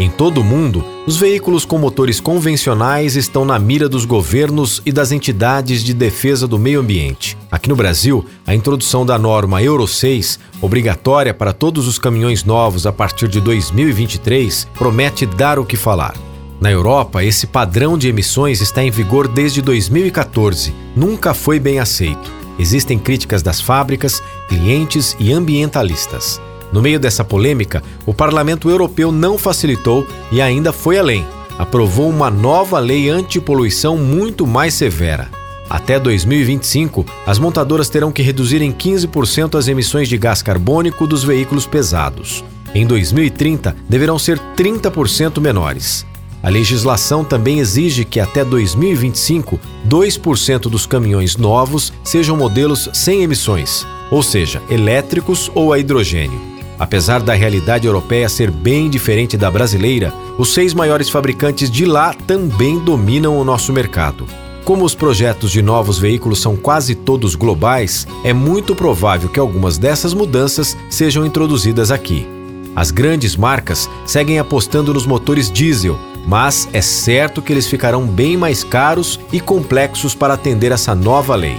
Em todo o mundo, os veículos com motores convencionais estão na mira dos governos e das entidades de defesa do meio ambiente. Aqui no Brasil, a introdução da norma Euro 6, obrigatória para todos os caminhões novos a partir de 2023, promete dar o que falar. Na Europa, esse padrão de emissões está em vigor desde 2014. Nunca foi bem aceito. Existem críticas das fábricas, clientes e ambientalistas. No meio dessa polêmica, o Parlamento Europeu não facilitou e ainda foi além. Aprovou uma nova lei antipoluição muito mais severa. Até 2025, as montadoras terão que reduzir em 15% as emissões de gás carbônico dos veículos pesados. Em 2030, deverão ser 30% menores. A legislação também exige que até 2025, 2% dos caminhões novos sejam modelos sem emissões, ou seja, elétricos ou a hidrogênio. Apesar da realidade europeia ser bem diferente da brasileira, os seis maiores fabricantes de lá também dominam o nosso mercado. Como os projetos de novos veículos são quase todos globais, é muito provável que algumas dessas mudanças sejam introduzidas aqui. As grandes marcas seguem apostando nos motores diesel, mas é certo que eles ficarão bem mais caros e complexos para atender essa nova lei.